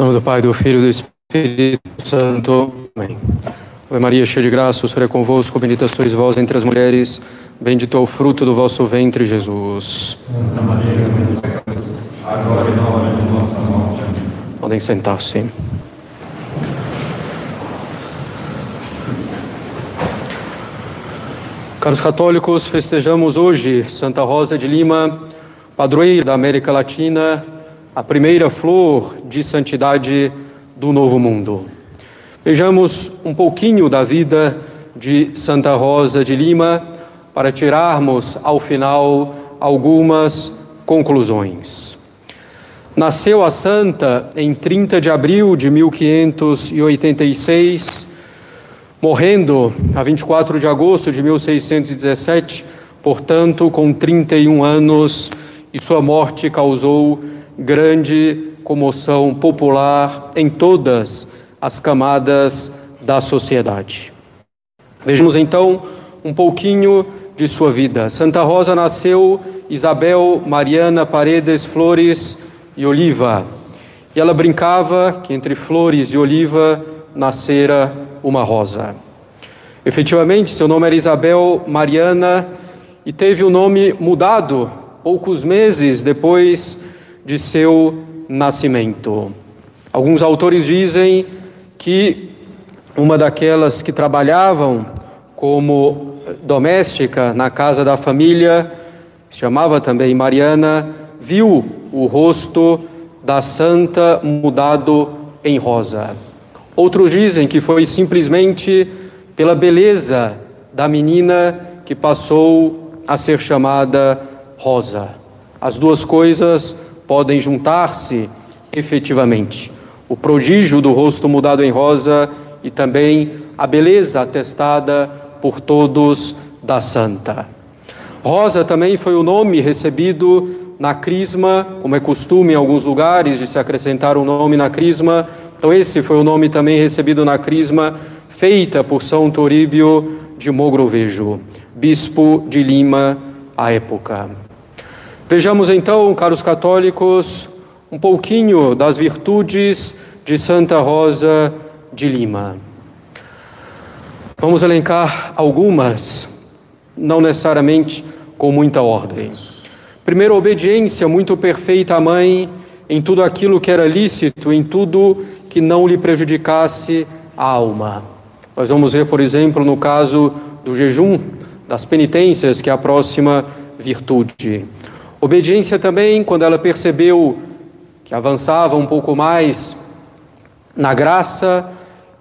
Em nome do Pai, do Filho e do Espírito Santo. Amém. Ave Maria, cheia de graça, o Senhor é convosco, bendita sois vós entre as mulheres, bendito é o fruto do vosso ventre, Jesus. Santa Maria, agora e na hora de nossa morte. Amém. Podem sentar-se. Caros católicos, festejamos hoje Santa Rosa de Lima, padroeira da América Latina, a primeira flor de santidade do Novo Mundo. Vejamos um pouquinho da vida de Santa Rosa de Lima para tirarmos ao final algumas conclusões. Nasceu a santa em 30 de abril de 1586 morrendo a 24 de agosto de 1617, portanto, com 31 anos, e sua morte causou grande comoção popular em todas as camadas da sociedade. Vejamos então um pouquinho de sua vida. Santa Rosa nasceu Isabel Mariana Paredes Flores e Oliva. E ela brincava que entre flores e oliva nascera uma rosa. Efetivamente, seu nome era Isabel Mariana e teve o nome mudado poucos meses depois de seu nascimento. Alguns autores dizem que uma daquelas que trabalhavam como doméstica na casa da família, chamava também Mariana, viu o rosto da santa mudado em rosa. Outros dizem que foi simplesmente pela beleza da menina que passou a ser chamada Rosa. As duas coisas podem juntar-se efetivamente. O prodígio do rosto mudado em rosa e também a beleza atestada por todos da santa. Rosa também foi o nome recebido na crisma, como é costume em alguns lugares de se acrescentar um nome na crisma, então, esse foi o nome também recebido na crisma feita por São Toríbio de Mogrovejo, bispo de Lima à época. Vejamos então, caros católicos, um pouquinho das virtudes de Santa Rosa de Lima. Vamos elencar algumas, não necessariamente com muita ordem. Primeiro, obediência muito perfeita à mãe em tudo aquilo que era lícito, em tudo que não lhe prejudicasse a alma. Nós vamos ver, por exemplo, no caso do jejum, das penitências, que é a próxima virtude. Obediência também, quando ela percebeu que avançava um pouco mais na graça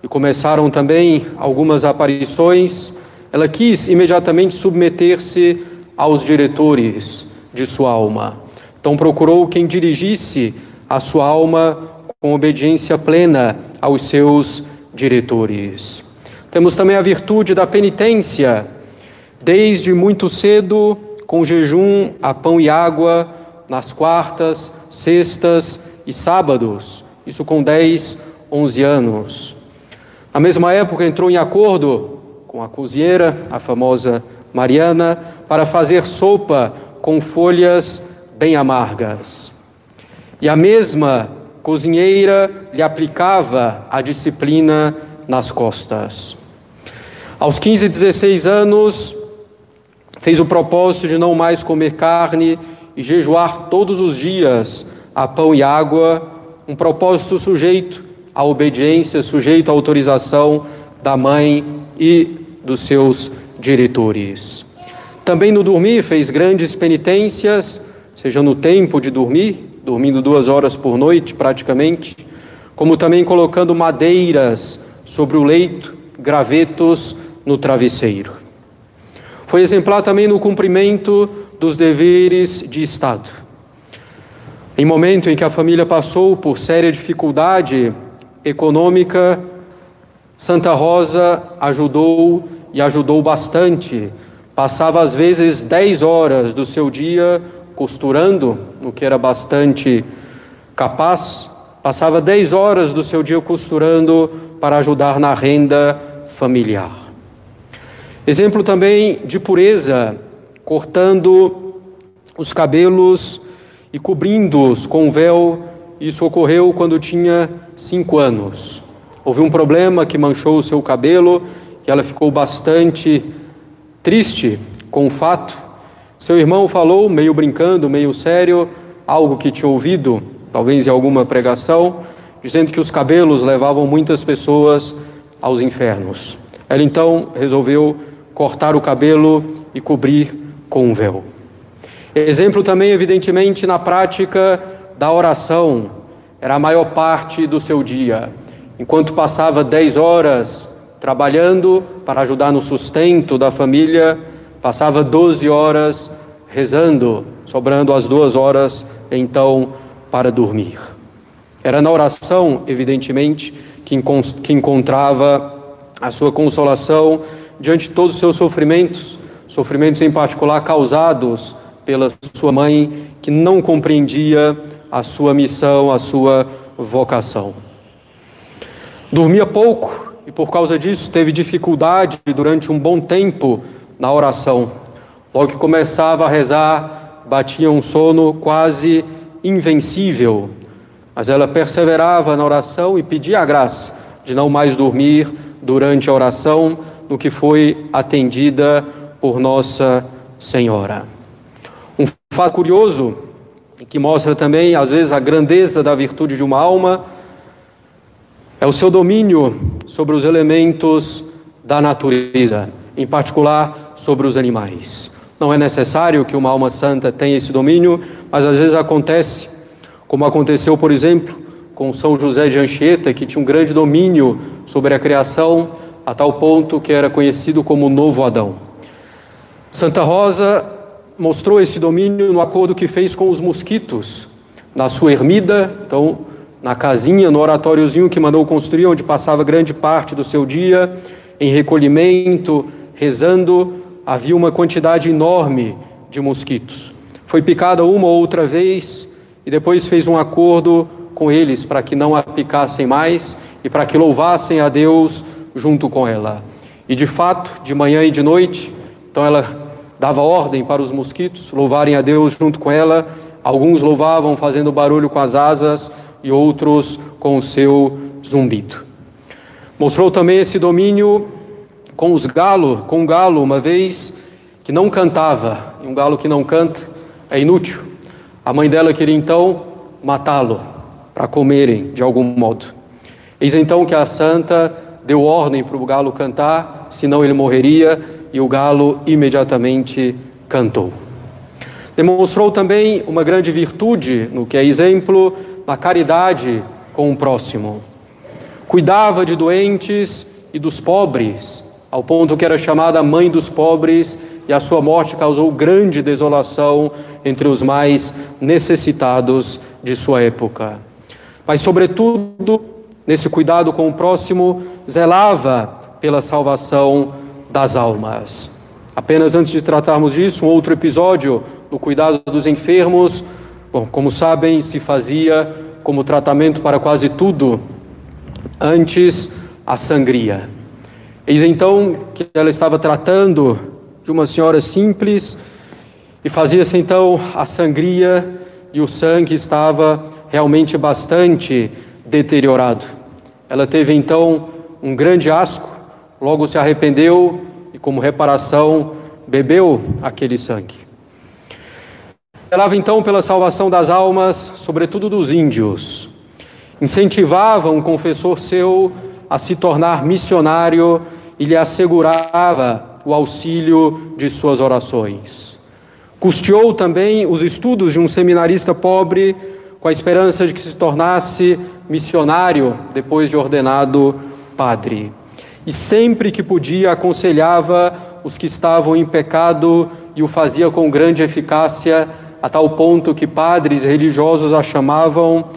e começaram também algumas aparições, ela quis imediatamente submeter-se aos diretores de sua alma. Então procurou quem dirigisse a sua alma com obediência plena aos seus diretores. Temos também a virtude da penitência, desde muito cedo, com jejum a pão e água, nas quartas, sextas e sábados, isso com 10, 11 anos. Na mesma época entrou em acordo com a cozinheira, a famosa Mariana, para fazer sopa com folhas bem amargas. E a mesma cozinheira lhe aplicava a disciplina nas costas. Aos 15 e 16 anos, fez o propósito de não mais comer carne e jejuar todos os dias a pão e água, um propósito sujeito à obediência, sujeito à autorização da mãe e dos seus diretores. Também no dormir fez grandes penitências, seja no tempo de dormir, dormindo duas horas por noite praticamente, como também colocando madeiras sobre o leito, gravetos no travesseiro. Foi exemplar também no cumprimento dos deveres de Estado. Em momento em que a família passou por séria dificuldade econômica, Santa Rosa ajudou e ajudou bastante. Passava às vezes dez horas do seu dia costurando, o que era bastante capaz, passava 10 horas do seu dia costurando para ajudar na renda familiar. Exemplo também de pureza, cortando os cabelos e cobrindo-os com véu Isso ocorreu quando tinha cinco anos. Houve um problema que manchou o seu cabelo e ela ficou bastante triste com o fato. Seu irmão falou, meio brincando, meio sério, algo que tinha ouvido, talvez em alguma pregação, dizendo que os cabelos levavam muitas pessoas aos infernos. Ela então resolveu cortar o cabelo e cobrir com um véu. Exemplo também, evidentemente, na prática da oração, era a maior parte do seu dia. Enquanto passava dez horas trabalhando para ajudar no sustento da família, passava doze horas rezando, sobrando as duas horas então para dormir. Era na oração, evidentemente, que, que encontrava a sua consolação diante de todos os seus sofrimentos, sofrimentos em particular causados pela sua mãe, que não compreendia a sua missão, a sua vocação. Dormia pouco e, por causa disso, teve dificuldade durante um bom tempo na oração. Logo que começava a rezar, batia um sono quase invencível, mas ela perseverava na oração e pedia a graça de não mais dormir durante a oração, no que foi atendida por Nossa Senhora. Um fato curioso que mostra também, às vezes, a grandeza da virtude de uma alma é o seu domínio sobre os elementos da natureza, em particular sobre os animais. Não é necessário que uma alma santa tenha esse domínio, mas às vezes acontece, como aconteceu, por exemplo, com São José de Anchieta, que tinha um grande domínio sobre a criação, a tal ponto que era conhecido como Novo Adão. Santa Rosa mostrou esse domínio no acordo que fez com os mosquitos, na sua ermida, então, na casinha, no oratóriozinho que mandou construir, onde passava grande parte do seu dia, em recolhimento, rezando, havia uma quantidade enorme de mosquitos. Foi picada uma ou outra vez e depois fez um acordo com eles para que não a picassem mais e para que louvassem a Deus junto com ela. E de fato, de manhã e de noite, então ela dava ordem para os mosquitos louvarem a Deus junto com ela. Alguns louvavam fazendo barulho com as asas e outros com o seu zumbido. Mostrou também esse domínio com os galos, com um galo uma vez que não cantava, e um galo que não canta é inútil. A mãe dela queria então matá-lo para comerem de algum modo. Eis então que a santa deu ordem para o galo cantar, senão ele morreria, e o galo imediatamente cantou. Demonstrou também uma grande virtude, no que é exemplo, na caridade com o próximo. Cuidava de doentes e dos pobres, ao ponto que era chamada mãe dos pobres, e a sua morte causou grande desolação entre os mais necessitados de sua época mas, sobretudo, nesse cuidado com o próximo, zelava pela salvação das almas. Apenas antes de tratarmos disso, um outro episódio no cuidado dos enfermos. Bom, como sabem, se fazia como tratamento para quase tudo, antes a sangria. Eis então que ela estava tratando de uma senhora simples e fazia-se então a sangria e o sangue estava realmente bastante deteriorado. Ela teve então um grande asco, logo se arrependeu e, como reparação, bebeu aquele sangue. Zelava então pela salvação das almas, sobretudo dos índios. Incentivava um confessor seu a se tornar missionário e lhe assegurava o auxílio de suas orações. Custeou também os estudos de um seminarista pobre com a esperança de que se tornasse missionário depois de ordenado padre. E sempre que podia, aconselhava os que estavam em pecado e o fazia com grande eficácia, a tal ponto que padres religiosos a chamavam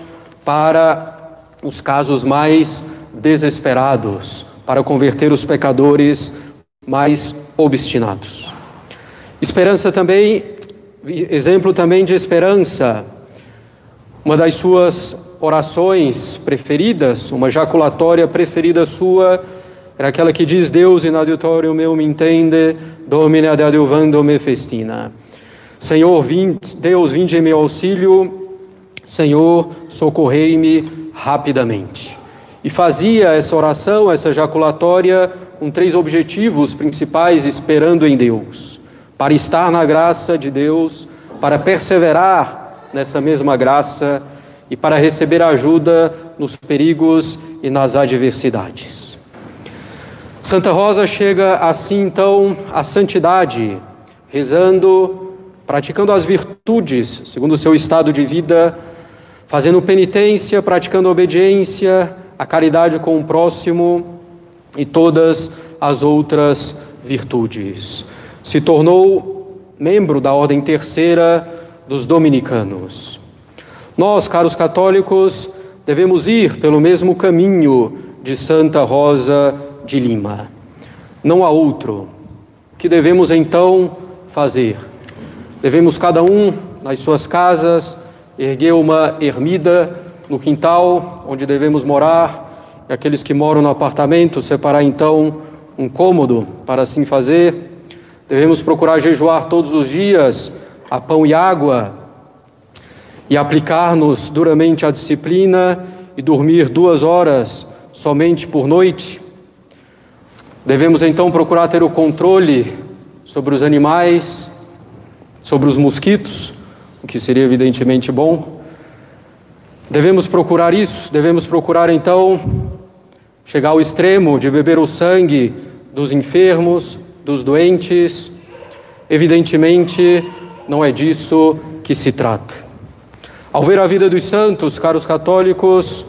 para os casos mais desesperados, para converter os pecadores mais obstinados. Esperança também, exemplo também de esperança, uma das suas orações preferidas, uma jaculatória preferida sua, era aquela que diz: Deus in adiutorium meu me entende, Domine ad adiuvando me festina. Senhor, Deus, vinde em meu auxílio, Senhor, socorrei-me rapidamente. E fazia essa oração, essa ejaculatória, com três objetivos principais, esperando em Deus: para estar na graça de Deus, para perseverar nessa mesma graça e para receber ajuda nos perigos e nas adversidades. Santa Rosa chega assim então à santidade, rezando, praticando as virtudes segundo o seu estado de vida, fazendo penitência, praticando obediência, a caridade com o próximo e todas as outras virtudes. Se tornou membro da Ordem Terceira dos Dominicanos. Nós, caros católicos, devemos ir pelo mesmo caminho de Santa Rosa de Lima. Não há outro. O que devemos então fazer? Devemos cada um nas suas casas erguer uma ermida no quintal onde devemos morar, e aqueles que moram no apartamento separar então um cômodo para assim fazer. Devemos procurar jejuar todos os dias a pão e água e aplicar-nos duramente a disciplina e dormir duas horas somente por noite. Devemos então procurar ter o controle sobre os animais, sobre os mosquitos, o que seria evidentemente bom. Devemos procurar isso, devemos procurar então chegar ao extremo de beber o sangue dos enfermos, dos doentes. Evidentemente, não é disso que se trata. Ao ver a vida dos santos, caros católicos,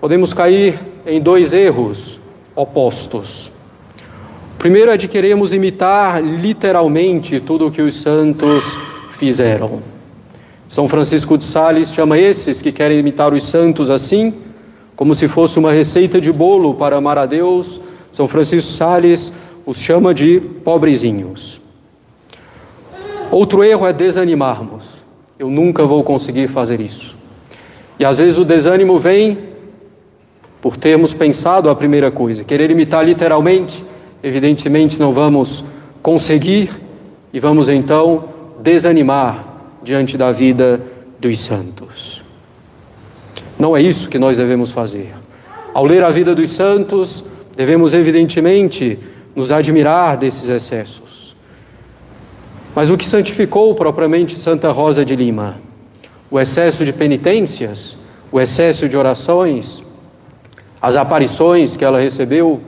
podemos cair em dois erros opostos. O primeiro é de queremos imitar literalmente tudo o que os santos fizeram. São Francisco de Sales chama esses que querem imitar os santos assim, como se fosse uma receita de bolo para amar a Deus. São Francisco de Sales os chama de pobrezinhos. Outro erro é desanimarmos eu nunca vou conseguir fazer isso. E às vezes o desânimo vem por termos pensado a primeira coisa, querer imitar literalmente, evidentemente não vamos conseguir e vamos então desanimar diante da vida dos santos. Não é isso que nós devemos fazer. Ao ler a vida dos santos, devemos evidentemente nos admirar desses excessos. Mas o que santificou propriamente Santa Rosa de Lima? O excesso de penitências, o excesso de orações, as aparições que ela recebeu,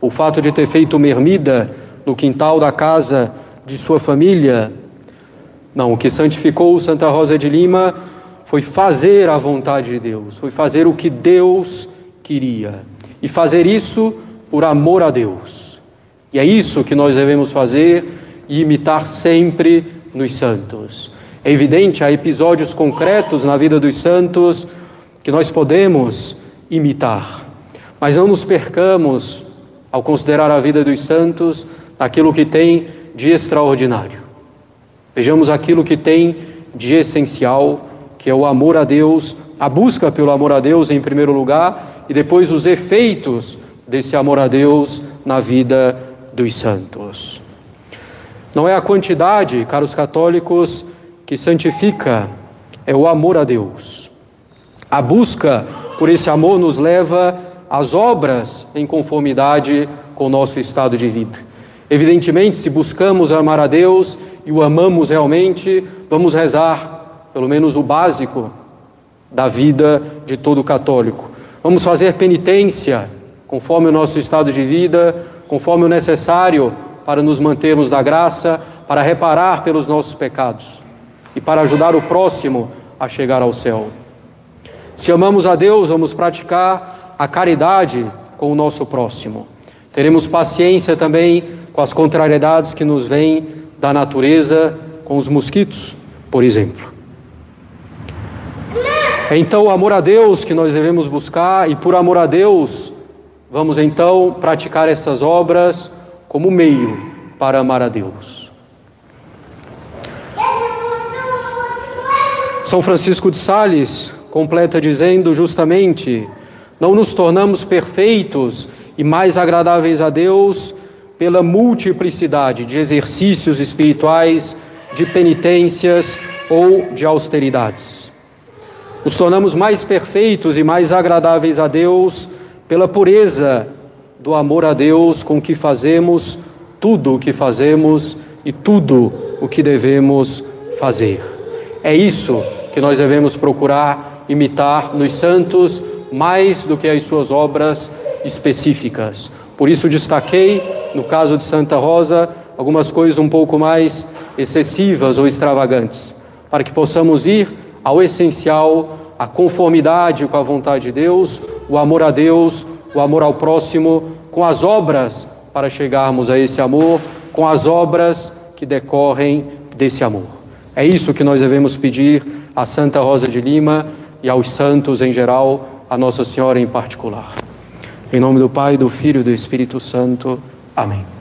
o fato de ter feito uma ermida no quintal da casa de sua família. Não, o que santificou Santa Rosa de Lima foi fazer a vontade de Deus, foi fazer o que Deus queria e fazer isso por amor a Deus. E é isso que nós devemos fazer e imitar sempre nos santos. É evidente, há episódios concretos na vida dos santos que nós podemos imitar, mas não nos percamos ao considerar a vida dos santos aquilo que tem de extraordinário. Vejamos aquilo que tem de essencial, que é o amor a Deus, a busca pelo amor a Deus em primeiro lugar e depois os efeitos desse amor a Deus na vida dos santos. Não é a quantidade, caros católicos, que santifica, é o amor a Deus. A busca por esse amor nos leva às obras em conformidade com o nosso estado de vida. Evidentemente, se buscamos amar a Deus e o amamos realmente, vamos rezar, pelo menos o básico da vida de todo católico. Vamos fazer penitência conforme o nosso estado de vida, conforme o necessário para nos mantermos da graça, para reparar pelos nossos pecados e para ajudar o próximo a chegar ao céu. Se amamos a Deus, vamos praticar a caridade com o nosso próximo. Teremos paciência também com as contrariedades que nos vêm da natureza, com os mosquitos, por exemplo. É então o amor a Deus que nós devemos buscar, e por amor a Deus, vamos então praticar essas obras como meio para amar a Deus. São Francisco de Sales completa dizendo justamente: não nos tornamos perfeitos e mais agradáveis a Deus pela multiplicidade de exercícios espirituais, de penitências ou de austeridades. Nos tornamos mais perfeitos e mais agradáveis a Deus pela pureza do amor a Deus com que fazemos tudo o que fazemos e tudo o que devemos fazer. É isso que nós devemos procurar imitar nos santos mais do que as suas obras específicas. Por isso destaquei, no caso de Santa Rosa, algumas coisas um pouco mais excessivas ou extravagantes, para que possamos ir ao essencial, a conformidade com a vontade de Deus, o amor a Deus, o amor ao próximo, com as obras para chegarmos a esse amor, com as obras que decorrem desse amor. É isso que nós devemos pedir a Santa Rosa de Lima e aos santos em geral, a Nossa Senhora em particular. Em nome do Pai, do Filho e do Espírito Santo. Amém.